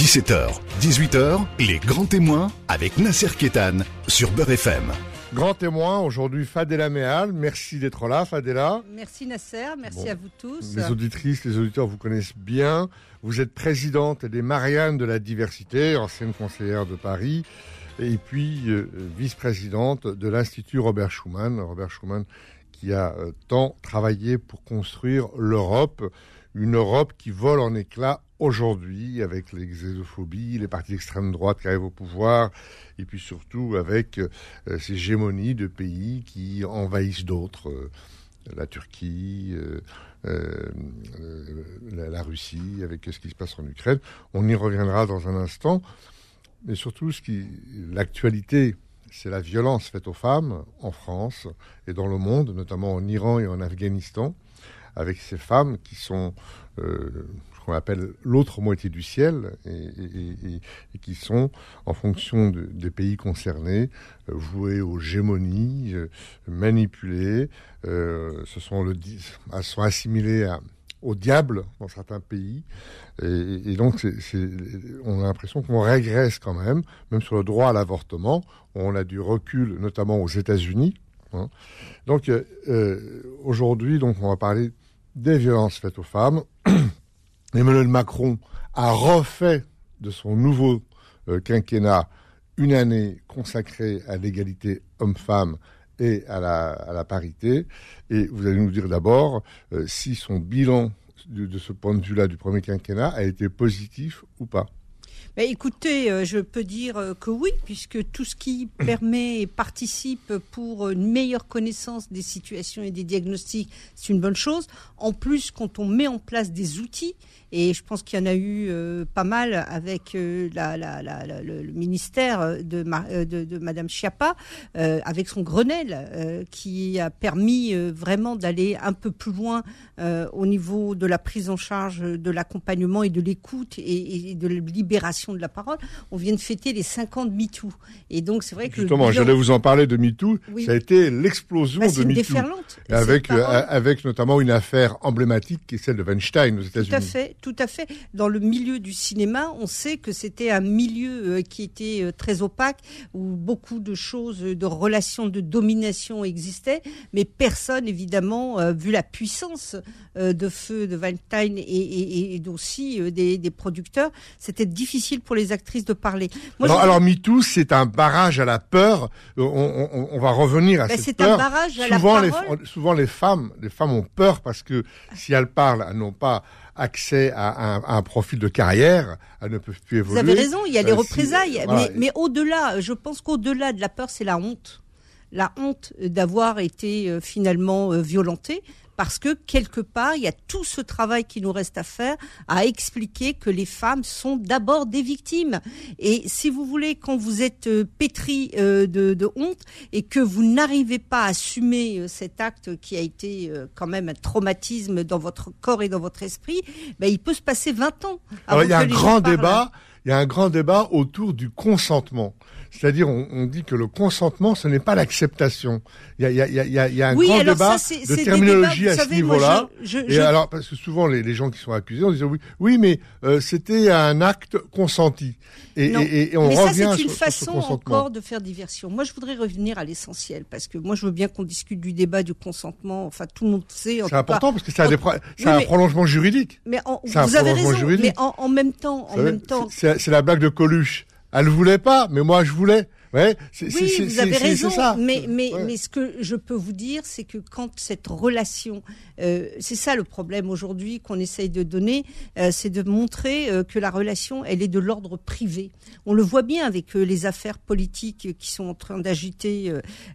17h, 18h, les grands témoins avec Nasser Kétan sur Beurre FM. Grand témoin aujourd'hui, Fadela Mehal. Merci d'être là, Fadela. Merci Nasser, merci à vous tous. Les auditrices, les auditeurs vous connaissent bien. Vous êtes présidente des Mariannes de la diversité, ancienne conseillère de Paris, et puis euh, vice-présidente de l'Institut Robert Schuman. Robert Schuman qui a euh, tant travaillé pour construire l'Europe, une Europe qui vole en éclats aujourd'hui avec les xénophobies, les partis d'extrême droite qui arrivent au pouvoir, et puis surtout avec euh, ces hégémonies de pays qui envahissent d'autres, euh, la Turquie, la, Russie, avec ce qui se passe en Ukraine. On y reviendra dans un instant, mais surtout ce qui, l'actualité c'est la violence faite aux femmes en France et dans le monde, notamment en Iran et en Afghanistan, avec ces femmes qui sont euh, ce qu'on appelle l'autre moitié du ciel et, qui sont, en fonction des pays concernés, euh, vouées aux gémonies, euh, manipulées, ce sont le, assimilées au diable dans certains pays. Et, donc, on a l'impression qu'on régresse quand même, même sur le droit à l'avortement. On a du recul, notamment aux États-Unis. Hein. Donc, euh, euh, aujourd'hui, donc, on va parler des violences faites aux femmes. Emmanuel Macron a refait de son nouveau euh, quinquennat une année consacrée à l'égalité homme-femme et à la, parité. Et vous allez nous dire d'abord euh, si son bilan de, ce point de vue-là du premier quinquennat a été positif ou pas. Écoutez, euh, je peux dire euh, que oui, puisque tout ce qui permet et participe pour une meilleure connaissance des situations et des diagnostics, c'est une bonne chose. En plus, quand on met en place des outils, et je pense qu'il y en a eu euh, pas mal avec la, la, la, le, ministère de, de, de, Madame Schiappa, avec son Grenelle, qui a permis vraiment d'aller un peu plus loin au niveau de la prise en charge, de l'accompagnement et de l'écoute et, et, de la libération de la parole. On vient de fêter les 50 MeToo. Et donc, c'est vrai que. Justement, j'allais vous en parler de MeToo. Ça a été l'explosion bah, de MeToo. Avec, avec notamment une affaire emblématique qui est celle de Weinstein aux États-Unis. Tout à fait tout à fait. Dans le milieu du cinéma, on sait que c'était un milieu euh, qui était euh, très opaque, où beaucoup de choses, de relations de domination existaient, mais personne, évidemment, euh, vu la puissance de feu de Valentine et, et, aussi des, producteurs, c'était difficile pour les actrices de parler. alors, alors, MeToo, c'est un barrage à la peur. On, va revenir à ben, cette peur. C'est un barrage à souvent, la parole. Les, souvent, les femmes, les femmes ont peur parce que si elles parlent, elles n'ont pas accès à un, profil de carrière, elles ne peuvent plus évoluer. Vous avez raison, il y a les euh, représailles. mais, mais au-delà, je pense qu'au-delà de la peur, c'est la honte. La honte d'avoir été euh, finalement euh, violenté parce que quelque part, il y a tout ce travail qui nous reste à faire à expliquer que les femmes sont d'abord des victimes. Et si vous voulez, quand vous êtes euh, pétri euh, de, honte et que vous n'arrivez pas à assumer euh, cet acte qui a été quand même un traumatisme dans votre corps et dans votre esprit, ben, il peut se passer 20 ans. Alors, il y a un grand débat. Il y a un grand débat autour du consentement. C'est-à-dire, on, dit que le consentement, ce n'est pas l'acceptation. Il y a, y a, y a, y a un grand débat de terminologie à ce niveau-là. Et alors, parce que souvent, les, les, gens qui sont accusés, on dit oui, oui, mais euh, c'était un acte consenti. Et, et, et on mais revient ça, c'est une façon encore de faire diversion. Moi, je voudrais revenir à l'essentiel, parce que moi, je veux bien qu'on discute du débat du consentement. Enfin, tout le monde sait. C'est important parce que c'est un, un prolongement juridique. Mais vous avez raison. Juridique. Mais en, en, même temps, en même temps, c'est la blague de Coluche. Elle voulait pas, mais moi je voulais. Ouais, oui, vous avez raison. Ça. Mais, mais, mais ce que je peux vous dire, c'est que quand cette relation, euh, c'est ça le problème aujourd'hui qu'on essaye de donner, euh, c'est de montrer euh, que la relation, elle est de l'ordre privé. On le voit bien avec euh, les affaires politiques qui sont en train d'agiter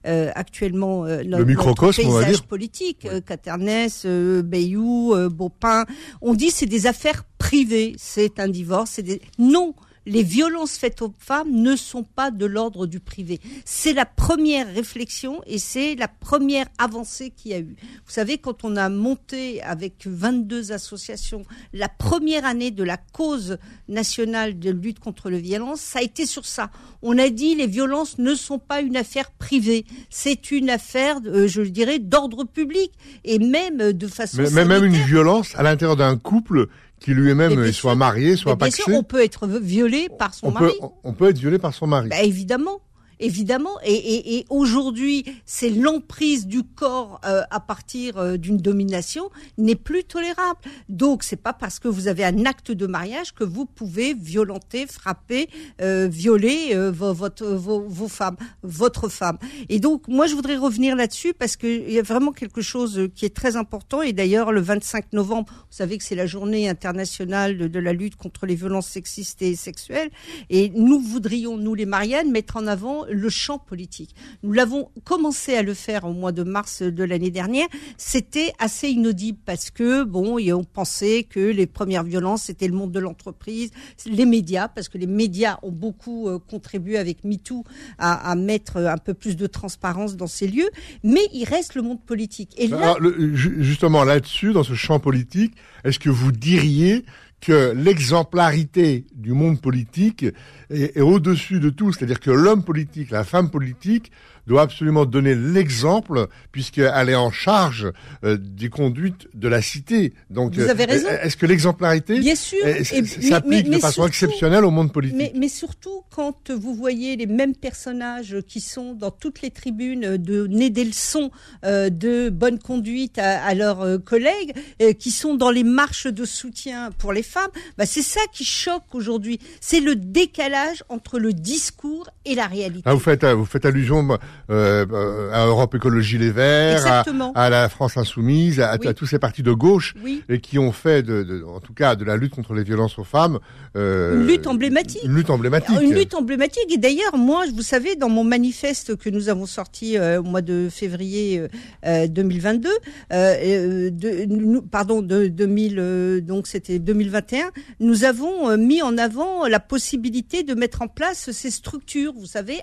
euh, actuellement notre, le microcosme, on va dire. politique. Caternès, Bayou, Beaupin, on dit c'est des affaires privées. C'est un divorce. Des non les violences faites aux femmes ne sont pas de l'ordre du privé. C'est la première réflexion et c'est la première avancée qu'il y a eu. Vous savez, quand on a monté avec 22 associations la première année de la cause nationale de lutte contre le violence, ça a été sur ça. On a dit les violences ne sont pas une affaire privée, c'est une affaire, euh, je dirais, d'ordre public et même de façon. Mais, même une violence à l'intérieur d'un couple qui lui-même soit marié, soit paxé. Bien sûr, on peut être violé par son mari. on peut être violé par son mari. Bah, évidemment évidemment. Et, et, et aujourd'hui, c'est l'emprise du corps euh, à partir euh, d'une domination n'est plus tolérable. Donc, c'est pas parce que vous avez un acte de mariage que vous pouvez violenter, frapper, euh, violer euh, vos, votre, vos, vos, femmes, votre femme. Et donc, moi, je voudrais revenir là-dessus parce qu'il y a vraiment quelque chose qui est très important. Et d'ailleurs, le 25 novembre, vous savez que c'est la journée internationale de, de la lutte contre les violences sexistes et sexuelles. Et nous voudrions, nous les Marianne, mettre en avant le champ politique. Nous l'avons commencé à le faire au mois de mars de l'année dernière. C'était assez inaudible parce que, bon, on pensait que les premières violences, c'était le monde de l'entreprise, les médias, parce que les médias ont beaucoup euh, contribué avec MeToo à, mettre un peu plus de transparence dans ces lieux. Mais il reste le monde politique. Et là, justement, là-dessus, dans ce champ politique, est-ce que vous diriez que l'exemplarité du monde politique est, au-dessus de tout. C'est-à-dire que l'homme politique, la femme politique doit absolument donner l'exemple puisqu'elle est en charge euh, des conduites de la cité. Donc, Vous avez raison. Euh, est-ce que l'exemplarité s'applique de façon exceptionnelle au monde politique mais, mais, surtout quand vous voyez les mêmes personnages qui sont dans toutes les tribunes de donner des leçons euh, de bonne conduite à, à leurs euh, collègues, euh, qui sont dans les marches de soutien pour les femmes, bah, c'est ça qui choque aujourd'hui. C'est le décalage entre le discours et la réalité. Ah, vous faites euh, vous faites allusion euh, à Europe Écologie Les Verts, à, la France Insoumise, à, tous ces partis de gauche et qui ont fait, de, en tout cas, de la lutte contre les violences aux femmes euh, une lutte emblématique. Une lutte emblématique. Une lutte emblématique. Et d'ailleurs, moi, vous savez, dans mon manifeste que nous avons sorti au mois de février 2022, de, pardon, de 2000, donc c'était 2021, nous avons mis en avant la possibilité de mettre en place ces structures, vous savez,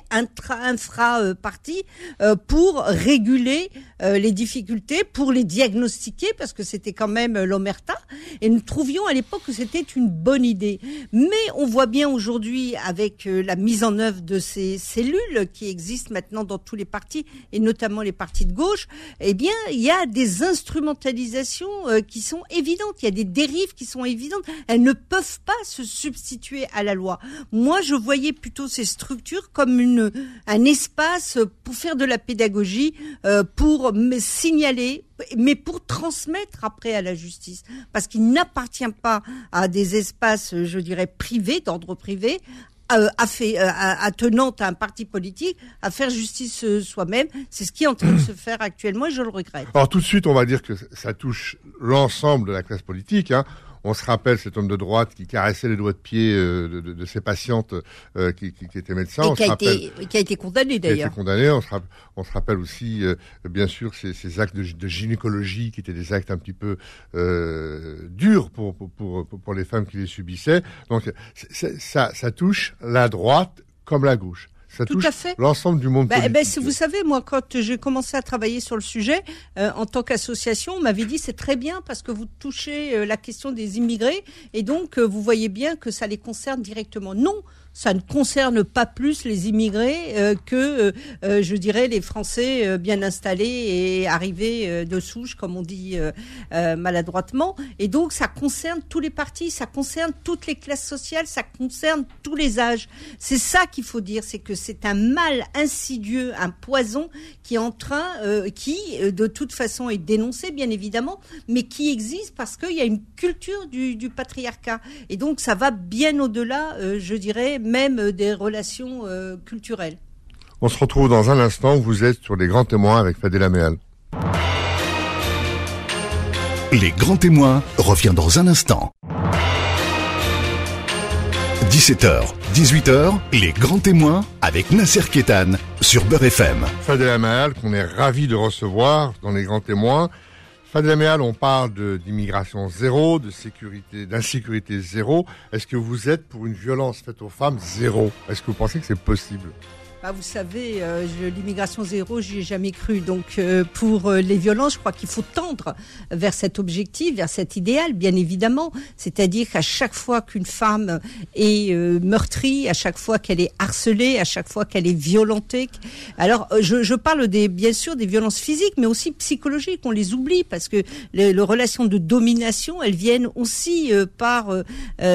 euh, pour réguler euh, les difficultés, pour les diagnostiquer, parce que c'était quand même l'omerta. Et nous trouvions à l'époque que c'était une bonne idée. Mais on voit bien aujourd'hui, avec euh, la mise en œuvre de ces cellules qui existent maintenant dans tous les partis, et notamment les partis de gauche, eh bien, il y a des instrumentalisations qui sont évidentes. Il y a des dérives qui sont évidentes. Elles ne peuvent pas se substituer à la loi. Moi, je voyais plutôt ces structures comme une, un espace pour faire de la pédagogie, euh, pour signaler, mais pour transmettre après à la justice. Parce qu'il n'appartient pas à des espaces, je dirais, privés, d'ordre privé, euh, à, euh, à un parti politique à faire justice soi-même. C'est ce qui est en train de se faire actuellement et je le regrette. Alors tout de suite, on va dire que ça touche l'ensemble de la classe politique. Hein. On se rappelle cet homme de droite qui caressait les doigts de pied euh, de, ses patientes euh, qui, qui, qui, étaient médecins. Et qui, a été, qui, a été, condamné d'ailleurs. Qui a été condamné. On se, on se rappelle aussi, euh, bien sûr, ces, ces actes de, de, gynécologie qui étaient des actes un petit peu euh, durs pour, pour, pour, pour, les femmes qui les subissaient. Donc ça, ça touche la droite comme la gauche. Ça Tout touche l'ensemble du monde bah, eh ben, vous savez, moi, quand j'ai commencé à travailler sur le sujet, euh, en tant qu'association, on m'avait dit c'est très bien parce que vous touchez euh, la question des immigrés et donc euh, vous voyez bien que ça les concerne directement. Non, ça ne concerne pas plus les immigrés euh, que, euh, euh, je dirais, les Français bien installés et arrivés de souche, comme on dit maladroitement. Et donc, ça concerne tous les partis, ça concerne toutes les classes sociales, ça concerne tous les âges. C'est ça qu'il faut dire, c'est que c'est un mal insidieux, un poison qui est en train, qui de toute façon est dénoncé, bien évidemment, mais qui existe parce qu'il y a une culture du, du patriarcat. Et donc, ça va bien au-delà, je dirais, même des relations euh, culturelles. On se retrouve dans un instant. Vous êtes sur les grands témoins avec Fadela Meal. Les grands témoins revient dans un instant. 17h, 18h, les grands témoins avec Nasser Kétan sur Beurre FM. Fadela Meal, qu'on est ravi de recevoir dans les grands témoins. Fadela on parle d'immigration zéro, de sécurité, d'insécurité zéro. Est-ce que vous êtes pour une violence faite aux femmes zéro? Est-ce que vous pensez que c'est possible? Bah, vous savez, euh, l'immigration zéro, j'y ai jamais cru. Donc, euh, pour euh, les violences, je crois qu'il faut tendre vers cet objectif, vers cet idéal, bien évidemment. C'est-à-dire qu'à chaque fois qu'une femme est meurtrie, à chaque fois qu'elle est harcelée, à chaque fois qu'elle est violentée. Alors, je, je, parle des, bien sûr des violences physiques, mais aussi psychologiques. On les oublie parce que les, les relations de domination, elles viennent aussi par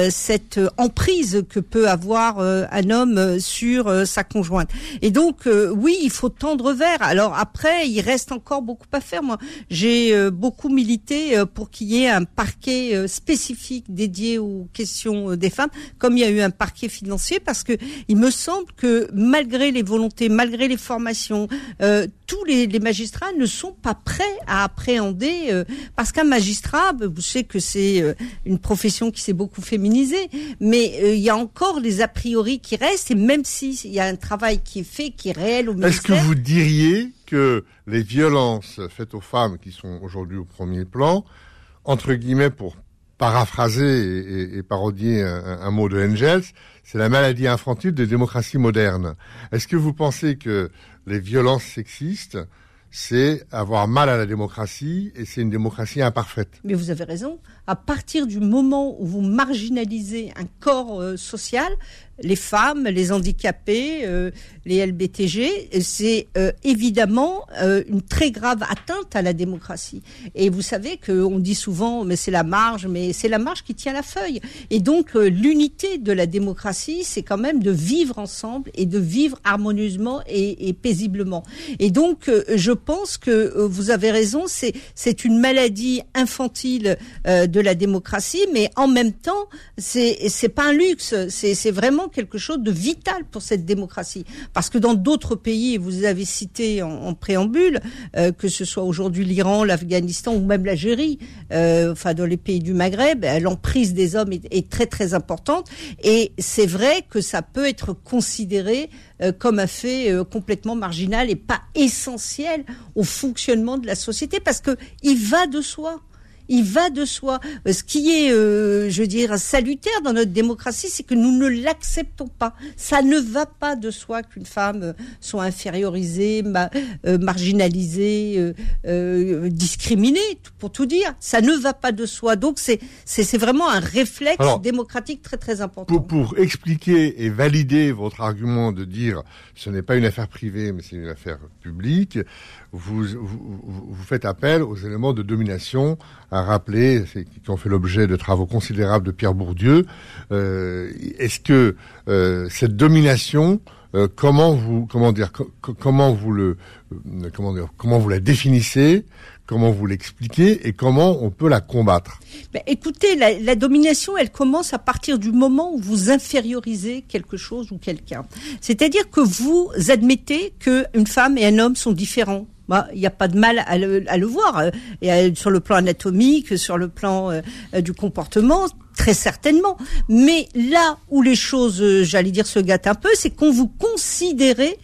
cette emprise que peut avoir un homme sur sa conjointe. Et donc, euh, oui, il faut tendre vers. Alors après, il reste encore beaucoup à faire. Moi, j'ai euh, beaucoup milité euh, pour qu'il y ait un parquet spécifique dédié aux questions des femmes, comme il y a eu un parquet financier, parce que il me semble que malgré les volontés, malgré les formations, tous les, les, magistrats ne sont pas prêts à appréhender, parce qu'un magistrat, vous savez que c'est une profession qui s'est beaucoup féminisée, mais il y a encore les a priori qui restent, et même s'il y a un travail qui est fait, qui est réel au ministère. Est-ce que vous diriez que les violences faites aux femmes qui sont aujourd'hui au premier plan, entre guillemets pour paraphraser et, parodier un, mot de Engels, c'est la maladie infantile des démocraties modernes. Est-ce que vous pensez que les violences sexistes, c'est avoir mal à la démocratie et c'est une démocratie imparfaite? Mais vous avez raison. À partir du moment où vous marginalisez un corps euh, social, les femmes, les handicapés, euh, les LBTG, c'est euh, évidemment euh, une très grave atteinte à la démocratie. Et vous savez qu'on dit souvent, mais c'est la marge, mais c'est la marge qui tient la feuille. Et donc l'unité de la démocratie, c'est quand même de vivre ensemble et de vivre harmonieusement et, et paisiblement. Et donc je pense que vous avez raison, c'est c'est une maladie infantile de la démocratie, mais en même temps, c'est c'est pas un luxe, c'est c'est vraiment quelque chose de vital pour cette démocratie. Parce que dans d'autres pays, vous avez cité en, préambule, euh, que ce soit aujourd'hui l'Iran, l'Afghanistan ou même l'Algérie, euh, enfin dans les pays du Maghreb, euh, l'emprise des hommes est, très très importante. Et c'est vrai que ça peut être considéré comme un fait complètement marginal et pas essentiel au fonctionnement de la société parce que il va de soi il va de soi. Euh, ce qui est, euh, je veux dire, salutaire dans notre démocratie, c'est que nous ne l'acceptons pas. Ça ne va pas de soi qu'une femme euh, soit infériorisée, marginalisée, discriminée, pour tout dire. Ça ne va pas de soi. Donc c'est c'est vraiment un réflexe démocratique très très important. Pour, pour expliquer et valider votre argument de dire ce n'est pas une affaire privée, mais c'est une affaire publique, vous, vous, vous, faites appel aux éléments de domination à rappeler, qui ont fait l'objet de travaux considérables de Pierre Bourdieu. Euh, Est-ce que euh, cette domination, euh, comment vous, comment dire, comment vous le, euh, comment dire, comment vous la définissez Comment vous l'expliquez et comment on peut la combattre? Ben, Écoutez, la, la, domination, elle commence à partir du moment où vous infériorisez quelque chose ou quelqu'un. C'est-à-dire que vous admettez qu'une femme et un homme sont différents il n'y a pas de mal à le, voir. Euh, et sur le plan anatomique, sur le plan euh, euh, du comportement, très certainement. Mais là où les choses, j'allais dire, se gâtent un peu, c'est qu'on vous considérez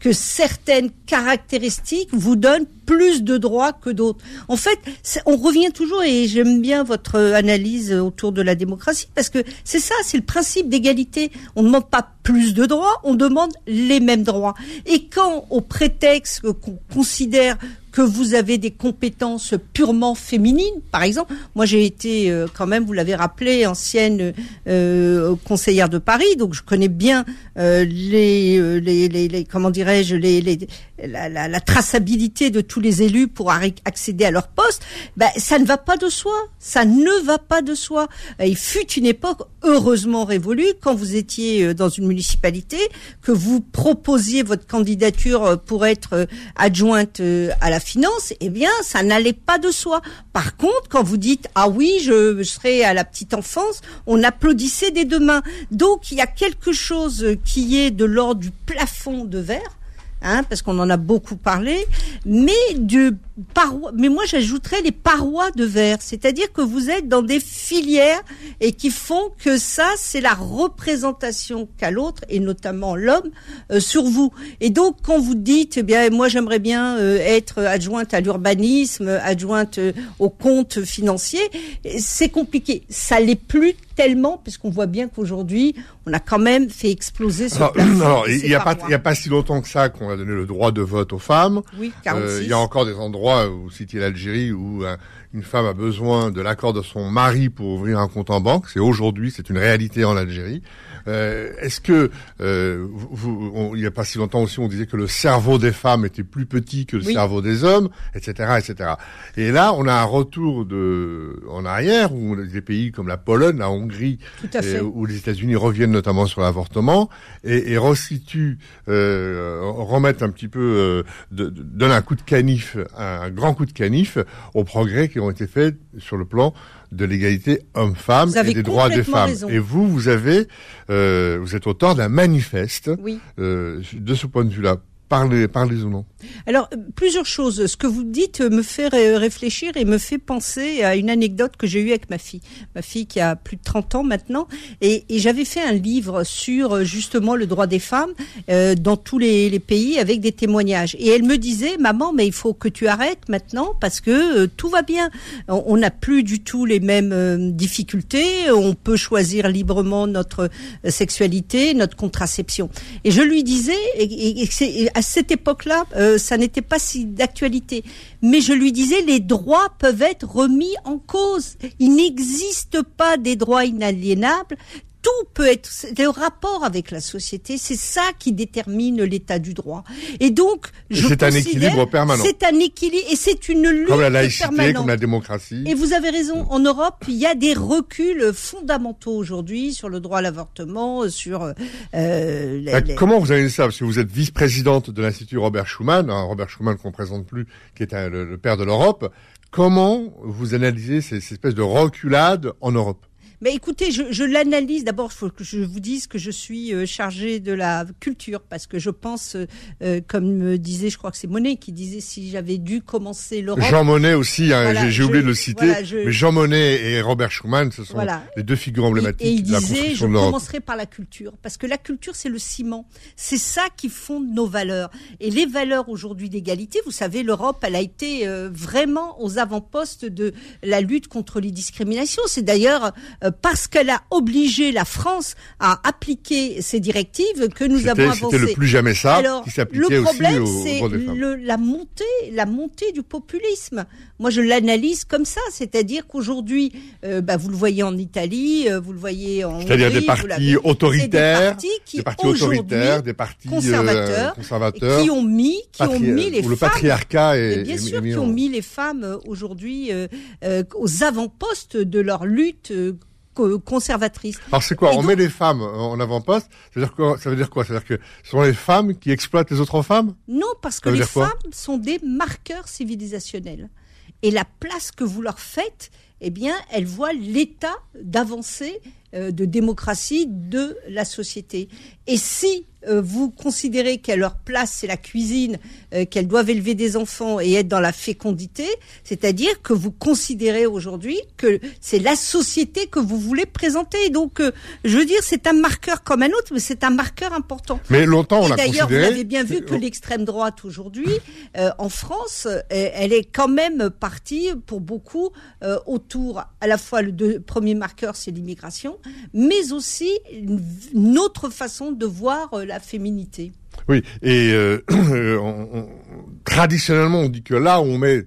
que certaines caractéristiques vous donnent plus de droits que d'autres. En fait, on revient toujours, et j'aime bien votre analyse autour de la démocratie, parce que c'est ça, c'est le principe d'égalité. On ne demande pas plus de droits, on demande les mêmes droits. Et quand, au prétexte qu'on considère que vous avez des compétences purement féminines, par exemple. Moi, j'ai été euh, quand même, vous l'avez rappelé, ancienne euh, conseillère de Paris, donc je connais bien euh, les, les, les, comment dirais-je, les, les la, la, la, traçabilité de tous les élus pour accéder à leur poste. Ben, ça ne va pas de soi. Ça ne va pas de soi. Il fut une époque heureusement révolue quand vous étiez dans une municipalité, que vous proposiez votre candidature pour être adjointe à la finance, eh bien, ça n'allait pas de soi. Par contre, quand vous dites ah oui, je, serai à la petite enfance, on applaudissait des deux mains. Donc, il y a quelque chose qui est de l'ordre du plafond de verre. Hein, parce qu'on en a beaucoup parlé, mais de mais moi j'ajouterais les parois de verre, c'est-à-dire que vous êtes dans des filières et qui font que ça, c'est la représentation qu'a l'autre, et notamment l'homme, euh, sur vous. Et donc, quand vous dites, eh bien, moi, j'aimerais bien euh, être adjointe à l'urbanisme, adjointe euh, au compte financier, c'est compliqué. Ça l'est plus tellement, puisqu'on voit bien qu'aujourd'hui, on a quand même fait exploser ce Alors, alors il n'y a, pas, y a pas si longtemps que ça qu'on a donné le droit de vote aux femmes. Oui, 46. il y a encore des endroits, vous citiez l'Algérie, où une femme a besoin de l'accord de son mari pour ouvrir un compte en banque. C'est aujourd'hui, c'est une réalité en Algérie. Euh, Est-ce que euh, il n'y a pas si longtemps aussi, on disait que le cerveau des femmes était plus petit que le cerveau des hommes, etc., etc. Et là, on a un retour de en arrière où des pays comme la Pologne, la Hongrie, ou les États-Unis reviennent notamment sur l'avortement et, et resituent, euh, remettent un petit peu, euh, de, donnent un coup de canif, un, grand coup de canif aux progrès qui ont été faits sur le plan de l'égalité homme-femme et des droits des femmes. Et vous, vous avez, euh, vous êtes auteur d'un manifeste. Euh, de ce point de vue-là, Parlez, parlez ou non. Alors, euh, plusieurs choses. Ce que vous dites me fait réfléchir et me fait penser à une anecdote que j'ai eue avec ma fille. Ma fille qui a plus de 30 ans maintenant. Et, j'avais fait un livre sur euh, justement le droit des femmes euh, dans tous les, pays avec des témoignages. Et elle me disait, maman, mais il faut que tu arrêtes maintenant parce que tout va bien. On n'a plus du tout les mêmes difficultés. On peut choisir librement notre sexualité, notre contraception. Et je lui disais, et, et à cette époque-là, euh, ça n'était pas si d'actualité. Mais je lui disais, les droits peuvent être remis en cause. Il n'existe pas des droits inaliénables tout peut être le rapport avec la société, c'est ça qui détermine l'état du droit. Et donc, c'est un équilibre permanent. C'est un équilibre et c'est une lutte comme la laïcité, comme la démocratie. Et vous avez raison. En Europe, il y a des reculs fondamentaux aujourd'hui sur le droit à l'avortement, sur. Euh, bah, Comment vous avez ça? Parce que vous êtes vice-présidente de l'institut Robert Schuman, hein, Robert Schuman qu'on présente plus, qui est le, père de l'Europe. Comment vous analysez ces espèces de reculades en Europe? Mais écoutez, je, je l'analyse. D'abord, il faut que je vous dise que je suis euh, chargée de la culture parce que je pense, euh, euh, comme me disait, je crois que c'est Monet qui disait si j'avais dû commencer l'Europe. Jean Monnet aussi, hein, j'ai oublié de le citer. Mais Jean Monnet et Robert Schuman, ce sont les deux figures emblématiques et, il de la disait, je commencerai par la culture parce que la culture, c'est le ciment. C'est ça qui fonde nos valeurs. Et les valeurs aujourd'hui d'égalité, vous savez, l'Europe, elle a été vraiment aux avant-postes de la lutte contre les discriminations. C'est d'ailleurs parce qu'elle a obligé la France à appliquer ces directives que nous avons avancé. C'était le plus jamais ça Alors, qui s'appliquait Le problème, c'est la montée, la montée du populisme. Moi, je l'analyse comme ça, c'est-à-dire qu'aujourd'hui, euh, bah, vous le voyez en Italie, euh, vous le voyez en C'est-à-dire des partis autoritaires, des partis, qui des partis autoritaires, des partis conservateurs, euh, conservateurs qui ont mis, qui ont mis les le patriarcat et bien sûr, qui ont mis les femmes aujourd'hui aux avant-postes de leur lutte conservatrice. Alors c'est quoi On met les femmes en avant-poste Ça veut dire quoi Ça veut dire quoi? C'est-à-dire que ce sont les femmes qui exploitent les autres femmes? Non, parce que les femmes sont des marqueurs civilisationnels. Et la place que vous leur faites, eh bien, elles voient l'état d'avancée euh, de démocratie de la société. Et si vous considérez qu'à leur place c'est la cuisine, euh, qu'elles doivent élever des enfants et être dans la fécondité, c'est-à-dire que vous considérez aujourd'hui que c'est la société que vous voulez présenter. Donc, euh, je veux dire, c'est un marqueur comme un autre, mais c'est un marqueur important. Mais longtemps, on a D'ailleurs, vous avez bien vu que l'extrême droite aujourd'hui, en France, elle est quand même partie pour beaucoup autour à la fois le premier marqueur, c'est l'immigration, mais aussi une autre façon de voir la féminité. Oui, et euh, traditionnellement, on dit que là où on met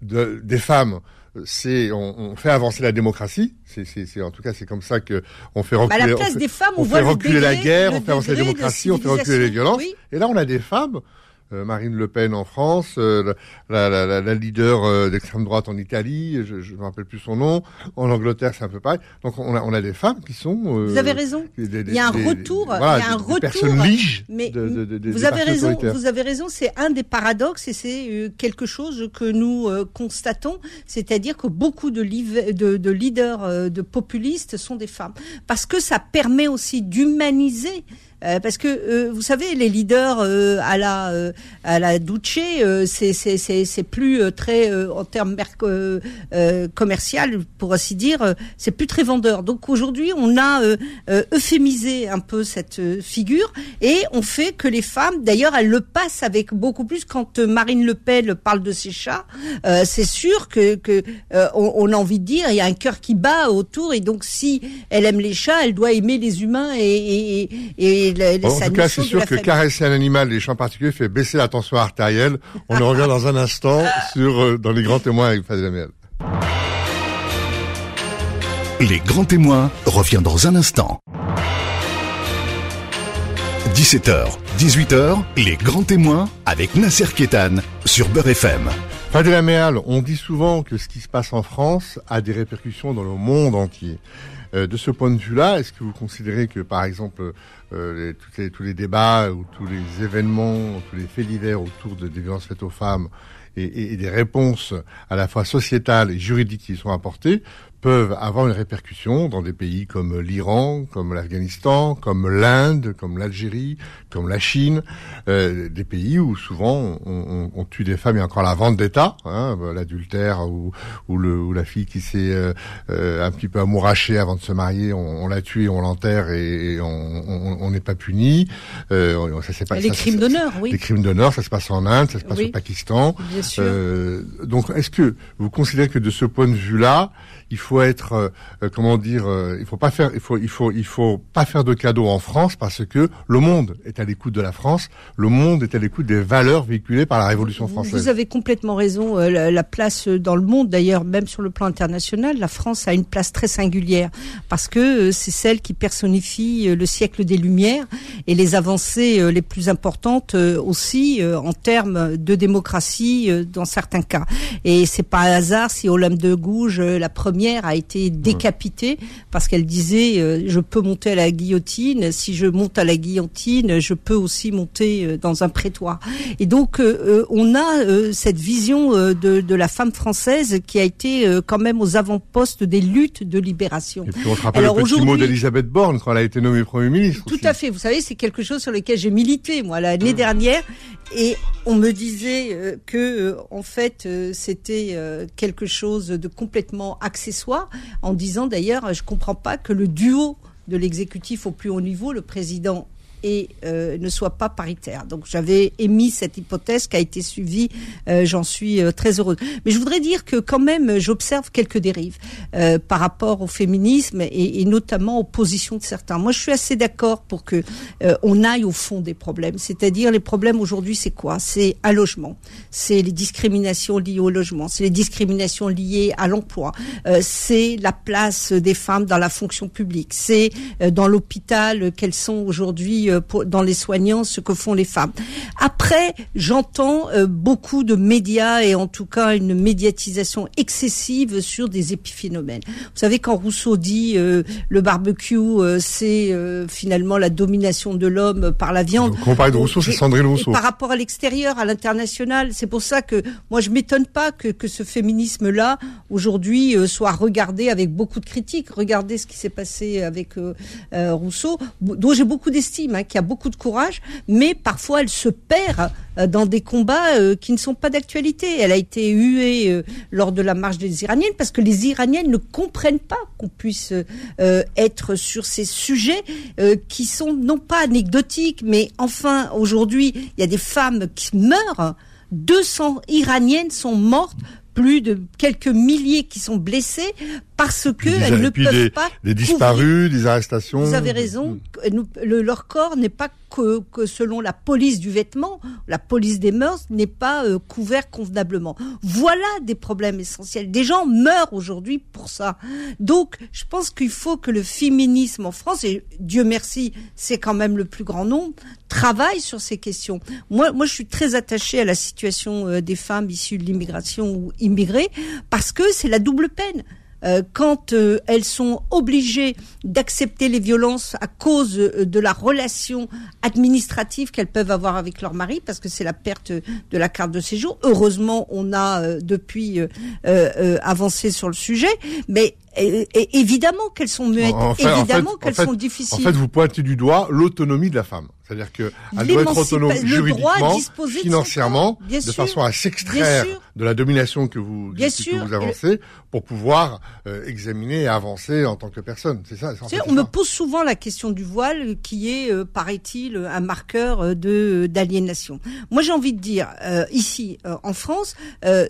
des femmes, c'est on, fait avancer la démocratie. C'est en tout cas c'est comme ça que on fait reculer. Bah, la place des femmes, on, fait reculer la guerre, on fait avancer la démocratie, on fait reculer les violences. Et là, on a des femmes euh, Marine Le Pen en France, euh, la, la, la, la, leader euh, d'extrême droite en Italie, je ne me rappelle plus son nom, en Angleterre c'est un peu pareil. Donc on a, on a des femmes qui sont... vous avez raison. il y a un retour. il y a un retour. Personnes mais vous avez raison. Vous avez raison. C'est un des paradoxes et c'est quelque chose que nous constatons, c'est-à-dire que beaucoup de, de, de leaders de populistes sont des femmes, parce que ça permet aussi d'humaniser parce que vous savez, les leaders à la à la Duce, c'est c'est c'est c'est plus très en termes commercial, pour ainsi dire, c'est plus très vendeur. Donc aujourd'hui, on a euphémisé un peu cette figure et on fait que les femmes, d'ailleurs, elles le passent avec beaucoup plus quand Marine Le Pen parle de ses chats. c'est sûr que que on, a envie de dire, il y a un cœur qui bat autour, et donc si elle aime les chats, elle doit aimer les humains et, et, et, En tout cas, c'est sûr que caresser un animal, les chats en particulier, fait baisser la tension artérielle. On le regarde dans un instant sur euh, dans les grands témoins avec Fadel Amiel. Les grands témoins revient dans un instant. 17h, 18h, les grands témoins avec Nasser Kétan sur Beurre FM. Fadel Améal, on dit souvent que ce qui se passe en France a des répercussions dans le monde entier. Euh, de ce point de vue-là, est-ce que vous considérez que, par exemple, euh, tous les débats ou tous les événements, tous les faits divers autour de, des violences faites aux femmes et, et, des réponses à la fois sociétales et juridiques qui y sont apportées peuvent avoir une répercussion dans des pays comme l'Iran, comme l'Afghanistan, comme l'Inde, comme l'Algérie, comme la Chine, euh, des pays où souvent on, on, tue des femmes et encore la vente d'État, hein, l'adultère ou, ou, le, ou la fille qui s'est euh, euh, un petit peu amourachée avant de se marier, on, on la tue, on l'enterre et, on n'est pas puni. Euh, ça, pas, les crimes d'honneur, oui. Les crimes d'honneur, ça se passe en Inde, ça se passe au Pakistan. Bien sûr. donc, est-ce que vous considérez que de ce point de vue-là, il faut être, euh, euh, comment dire, euh, il faut pas faire, il faut, il faut, il faut pas faire de cadeaux en France parce que le monde est à l'écoute de la France, le monde est à l'écoute des valeurs véhiculées par la Révolution française. Vous avez complètement raison. La, place dans le monde, d'ailleurs, même sur le plan international, la France a une place très singulière parce que c'est celle qui personnifie le siècle des Lumières et les avancées les plus importantes aussi en termes de démocratie dans certains cas. Et c'est pas un hasard si Olympe de Gouges, la première a été décapitée parce qu'elle disait euh, je peux monter à la guillotine. Si je monte à la guillotine, je peux aussi monter euh, dans un prétoire. Et donc euh, on a cette vision de, de, la femme française qui a été quand même aux avant-postes des luttes de libération. Et puis on se rappelle Alors, le petit mot d'Elisabeth Borne quand elle a été nommée Premier ministre. Tout à fait. Vous savez, c'est quelque chose sur lequel j'ai milité moi l'année dernière et on me disait que, en fait, c'était quelque chose de complètement accessoire, en disant d'ailleurs, je comprends pas que le duo de l'exécutif au plus haut niveau, le président et euh, ne soit pas paritaire. Donc j'avais émis cette hypothèse qui a été suivie, euh, j'en suis euh, très heureuse. Mais je voudrais dire que quand même j'observe quelques dérives par rapport au féminisme et, et, notamment aux positions de certains. Moi je suis assez d'accord pour que on aille au fond des problèmes. C'est-à-dire les problèmes aujourd'hui c'est quoi? C'est un logement, c'est les discriminations liées au logement, c'est les discriminations liées à l'emploi, c'est la place des femmes dans la fonction publique, c'est dans l'hôpital qu'elles sont aujourd'hui euh, dans les soignants ce que font les femmes. Après, j'entends euh, beaucoup de médias et en tout cas une médiatisation excessive sur des épiphénomènes. Vous savez quand Rousseau dit euh, le barbecue c'est finalement la domination de l'homme par la viande. Quand on parle de Rousseau, c'est Sandrine Rousseau. par rapport à l'extérieur, à l'international, c'est pour ça que moi je m'étonne pas que, que ce féminisme-là aujourd'hui soit regardé avec beaucoup de critiques. Regardez ce qui s'est passé avec Rousseau, dont j'ai beaucoup d'estime. Hein, qui a beaucoup de courage, mais parfois elle se perd euh, dans des combats euh, qui ne sont pas d'actualité. Elle a été huée euh, lors de la marche des Iraniennes parce que les Iraniennes ne comprennent pas qu'on puisse être sur ces sujets qui sont non pas anecdotiques, mais enfin aujourd'hui il y a des femmes qui meurent. 200 Iraniennes sont mortes plus de quelques milliers qui sont blessés parce que elles ne peuvent pas des disparus, des arrestations. Vous avez raison. leur corps n'est pas que, que, selon la police du vêtement, la police des mœurs n'est pas euh, couvert convenablement. Voilà des problèmes essentiels. Des gens meurent aujourd'hui pour ça. Donc, je pense qu'il faut que le féminisme en France et Dieu merci, c'est quand même le plus grand nombre, travaille sur ces questions. Moi, moi, je suis très attachée à la situation euh, des femmes issues de l'immigration ou immigrées parce que c'est la double peine. Euh, quand euh, elles sont obligées d'accepter les violences à cause euh, de la relation administrative qu'elles peuvent avoir avec leur mari, parce que c'est la perte de la carte de séjour. Heureusement, on a depuis avancé sur le sujet, mais évidemment qu'elles sont muettes, évidemment qu'elles sont difficiles. En fait, vous pointez du doigt l'autonomie de la femme. C'est-à-dire qu'elle doit être autonome juridiquement, financièrement, de, façon à s'extraire de la domination que vous, que, vous avancez, pour pouvoir euh, examiner et avancer en tant que personne. C'est ça. on me pose souvent la question du voile, qui est, euh, paraît-il, un marqueur euh, de d'aliénation. Moi, j'ai envie de dire ici en France,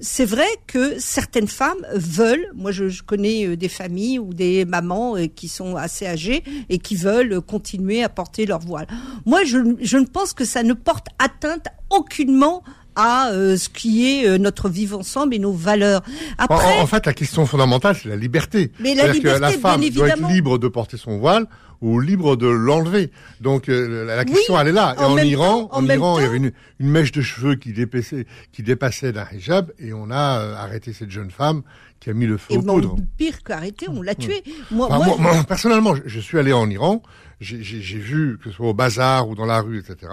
c'est vrai que certaines femmes veulent. Moi, je, je connais des familles ou des mamans qui sont assez âgées et qui veulent continuer à porter leur voile. Moi, je, je ne pense que ça ne porte atteinte aucunement à euh, ce qui est euh, notre vivre ensemble et nos valeurs. Après, en, fait, la question fondamentale, c'est la liberté. Mais la liberté, que la femme doit être libre de porter son voile ou libre de l'enlever. Donc euh, la, question elle est là. Et en, Iran, en, Iran, il y avait une, une, mèche de cheveux qui dépassait, qui dépassait d'un hijab, et on a arrêté cette jeune femme qui a mis le feu et aux poudres. Pire qu'arrêter, on l'a tué. Moi, moi, personnellement, je, suis allé en Iran, j'ai vu que ce soit au bazar ou dans la rue, etc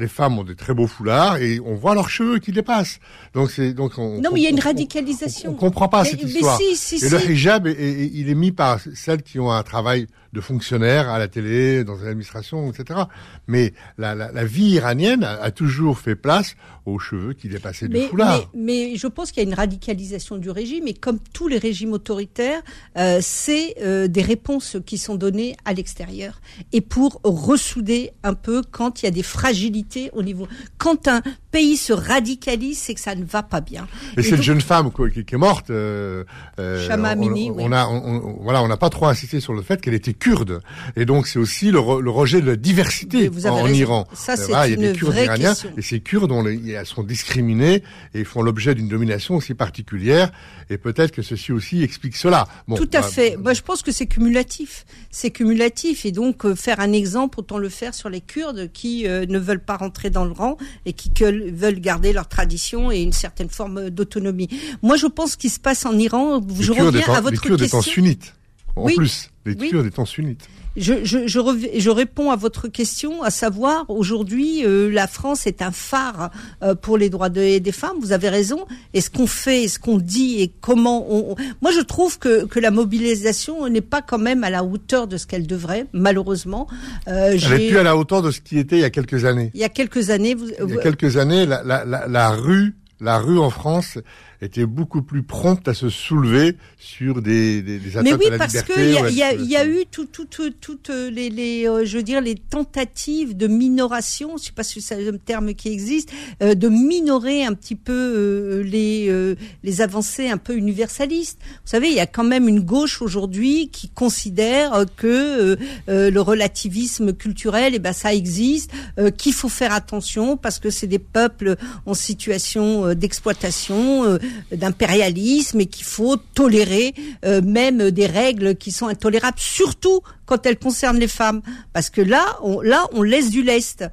les femmes ont des très beaux foulards et on voit leurs cheveux qui dépassent. Donc c'est donc on, non mais il y a une radicalisation. On, comprend pas cette histoire. et le hijab, il est mis par celles qui ont un travail de fonctionnaire à la télé, dans l'administration, etc. Mais la, la, la vie iranienne a, toujours fait place aux cheveux qui dépassaient du foulard. Mais, mais je pense qu'il y a une radicalisation du régime, et comme tous les régimes autoritaires, euh, c'est euh, des réponses qui sont données à l'extérieur, et pour ressouder un peu quand il y a des fragilités au niveau. Quand un pays se radicalise, c'est que ça ne va pas bien. Et, cette jeune femme qui, qui est morte, euh, euh on, Mini, on, a, on, voilà, on n'a pas trop insisté sur le fait qu'elle était kurde. Et donc c'est aussi le, rejet de la diversité en, Iran. Ça, euh, c'est il y a des Kurdes iraniens et ces Kurdes, on elles sont discriminées et font l'objet d'une domination aussi particulière. Et peut-être que ceci aussi explique cela. Tout à bah, fait. Je pense que c'est cumulatif. C'est cumulatif. Et donc, euh, faire un exemple, autant le faire sur les Kurdes qui euh, ne veulent pas rentrer dans le rang et qui veulent garder leur tradition et une certaine forme d'autonomie. Moi, je pense qu'il se passe en Iran. Je reviens à votre les Kurdes question. étant sunnites. En plus, les Kurdes étant sunnites je, je, je, je, réponds à votre question, à savoir aujourd'hui euh, la France est un phare euh, pour les droits des femmes. Vous avez raison. Et ce qu'on fait, ce qu'on dit et comment on, moi je trouve que, que la mobilisation n'est pas quand même à la hauteur de ce qu'elle devrait, malheureusement. Euh, Elle n'est plus à la hauteur de ce qui était il y a quelques années. Il y a quelques années, vous, il y a quelques années, la, la, la, la rue, la rue en France était beaucoup plus prompte à se soulever sur des, des, des atteintes Mais oui, à la parce qu'il y, a, y, a, y a eu toutes tout, tout, tout, les, les euh, je veux dire, les tentatives de minoration, je sais pas si c'est un terme qui existe, euh, de minorer un petit peu euh, les, euh, les avancées un peu universalistes. Vous savez, il y a quand même une gauche aujourd'hui qui considère que le relativisme culturel, et eh ben ça existe, qu'il faut faire attention parce que c'est des peuples en situation d'exploitation d'impérialisme et qu'il faut tolérer euh, même des règles qui sont intolérables, surtout quand elles concernent les femmes, parce que là, on, là, on laisse du lest.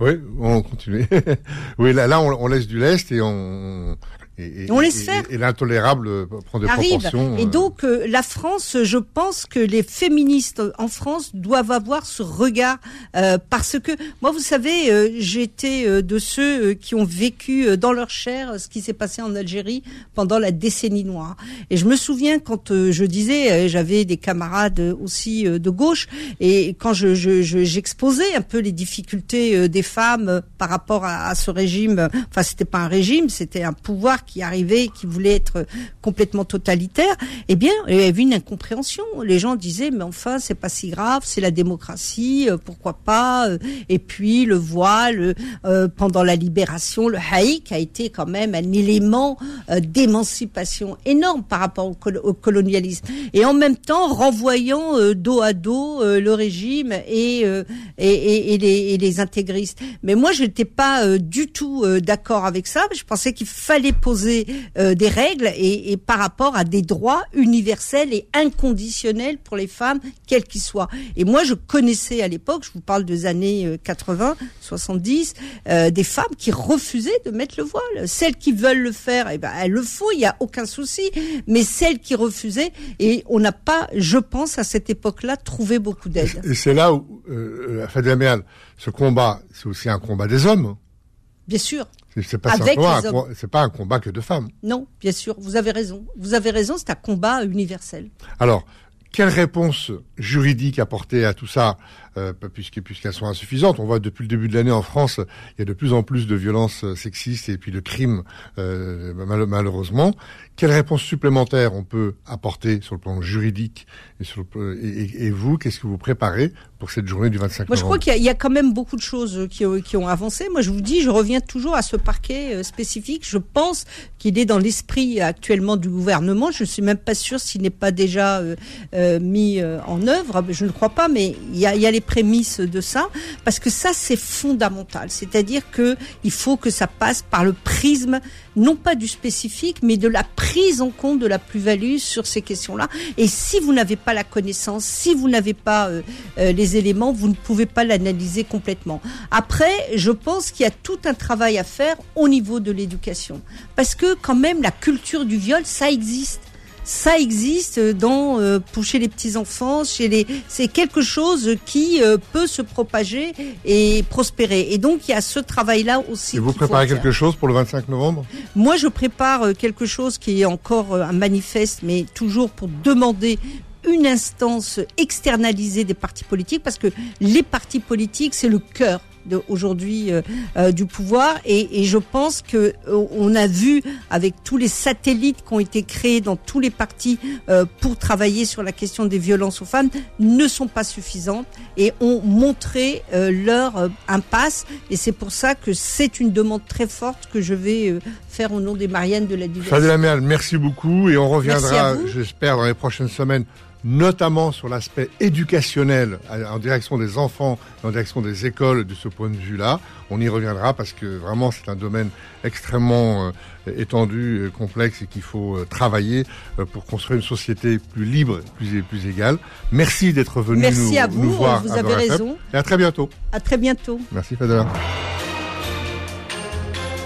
Oui, on continue. oui, là, là, on, on laisse du lest et on, et, on laisse faire. Et, l'intolérable prend des proportions. Et euh. donc euh, la France, je pense que les féministes en France doivent avoir ce regard euh, parce que moi, vous savez, euh, j'étais de ceux qui ont vécu dans leur chair ce qui s'est passé en Algérie pendant la décennie noire. Et je me souviens quand je disais, j'avais des camarades aussi de gauche, et quand je, j'exposais un peu les difficultés des femmes par rapport à, à ce régime. Enfin, c'était pas un régime, c'était un pouvoir qui arrivait, qui voulait être complètement totalitaire, eh bien, il y avait une incompréhension. Les gens disaient, mais enfin, c'est pas si grave, c'est la démocratie, euh, pourquoi pas euh, Et puis le voile, euh, pendant la libération, le haïk a été quand même un élément d'émancipation énorme par rapport au, colonialisme. Et en même temps, renvoyant dos à dos le régime et, et, et, les, et les intégristes. Mais moi, je n'étais pas du tout d'accord avec ça. Je pensais qu'il fallait poser euh, des règles et, par rapport à des droits universels et inconditionnels pour les femmes, quels qu'ils soient. Et moi, je connaissais à l'époque, je vous parle des années 80, euh, 70, euh, des femmes qui refusaient de mettre le voile. Celles qui veulent le faire, eh ben, elles le font, il n'y a aucun souci. Mais celles qui refusaient, et on n'a pas, je pense, à cette époque-là, trouvé beaucoup d'aide. Et c'est là où, euh, Fadel ce combat, c'est aussi un combat des hommes. Bien sûr. C'est pas pas un combat que de femmes. Non, bien sûr, vous avez raison. Vous avez raison, c'est un combat universel. Alors, quelle réponse juridique apporter à tout ça, euh, puisqu'elles sont insuffisantes On voit depuis le début de l'année en France, il y a de plus en plus de violences sexistes et puis de crimes, euh, malheureusement. Quelle réponse supplémentaire on peut apporter sur le plan juridique et, sur et, vous, qu'est-ce que vous préparez pour cette journée du 25 Moi, je crois qu'il y, a quand même beaucoup de choses qui, qui, ont avancé. Moi, je vous dis, je reviens toujours à ce parquet euh, spécifique. Je pense qu'il est dans l'esprit actuellement du gouvernement. Je suis même pas sûre s'il n'est pas déjà euh, euh, mis en œuvre. Je ne crois pas, mais il y a, il y a les prémices de ça, parce que ça, c'est fondamental. C'est-à-dire que il faut que ça passe par le prisme non pas du spécifique, mais de la prise en compte de la plus-value sur ces questions-là. Et si vous n'avez pas la connaissance, si vous n'avez pas euh, euh, les éléments, vous ne pouvez pas l'analyser complètement. Après, je pense qu'il y a tout un travail à faire au niveau de l'éducation. Parce que quand même, la culture du viol, ça existe ça existe dans euh, pour chez les petits enfants, chez les c'est quelque chose qui euh, peut se propager et prospérer. Et donc il y a ce travail là aussi. Et vous préparez quelque chose pour le 25 novembre? Moi je prépare euh, quelque chose qui est encore un manifeste mais toujours pour demander une instance externalisée des partis politiques parce que les partis politiques c'est le cœur aujourd'hui euh, euh, du pouvoir. Et, je pense que euh, on a vu avec tous les satellites qui ont été créés dans tous les partis pour travailler sur la question des violences aux femmes ne sont pas suffisantes et ont montré leur impasse. Et c'est pour ça que c'est une demande très forte que je vais faire au nom des Mariannes de la diversité. Fadela merci beaucoup et on reviendra, j'espère, dans les prochaines semaines notamment sur l'aspect éducationnel en direction des enfants, en direction des écoles de ce point de vue-là. On y reviendra parce que vraiment c'est un domaine extrêmement euh, étendu, et complexe et qu'il faut euh, travailler euh, pour construire une société plus libre, plus, plus égale. Merci d'être venu Merci nous, à vous, voir. Vous avez raison. Et à très bientôt. À très bientôt. Merci Fadela.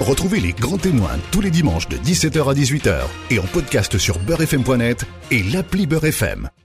Retrouvez les grands témoins tous les dimanches de 17h à 18h et en podcast sur beurrefm.net et l'appli Beurrefm.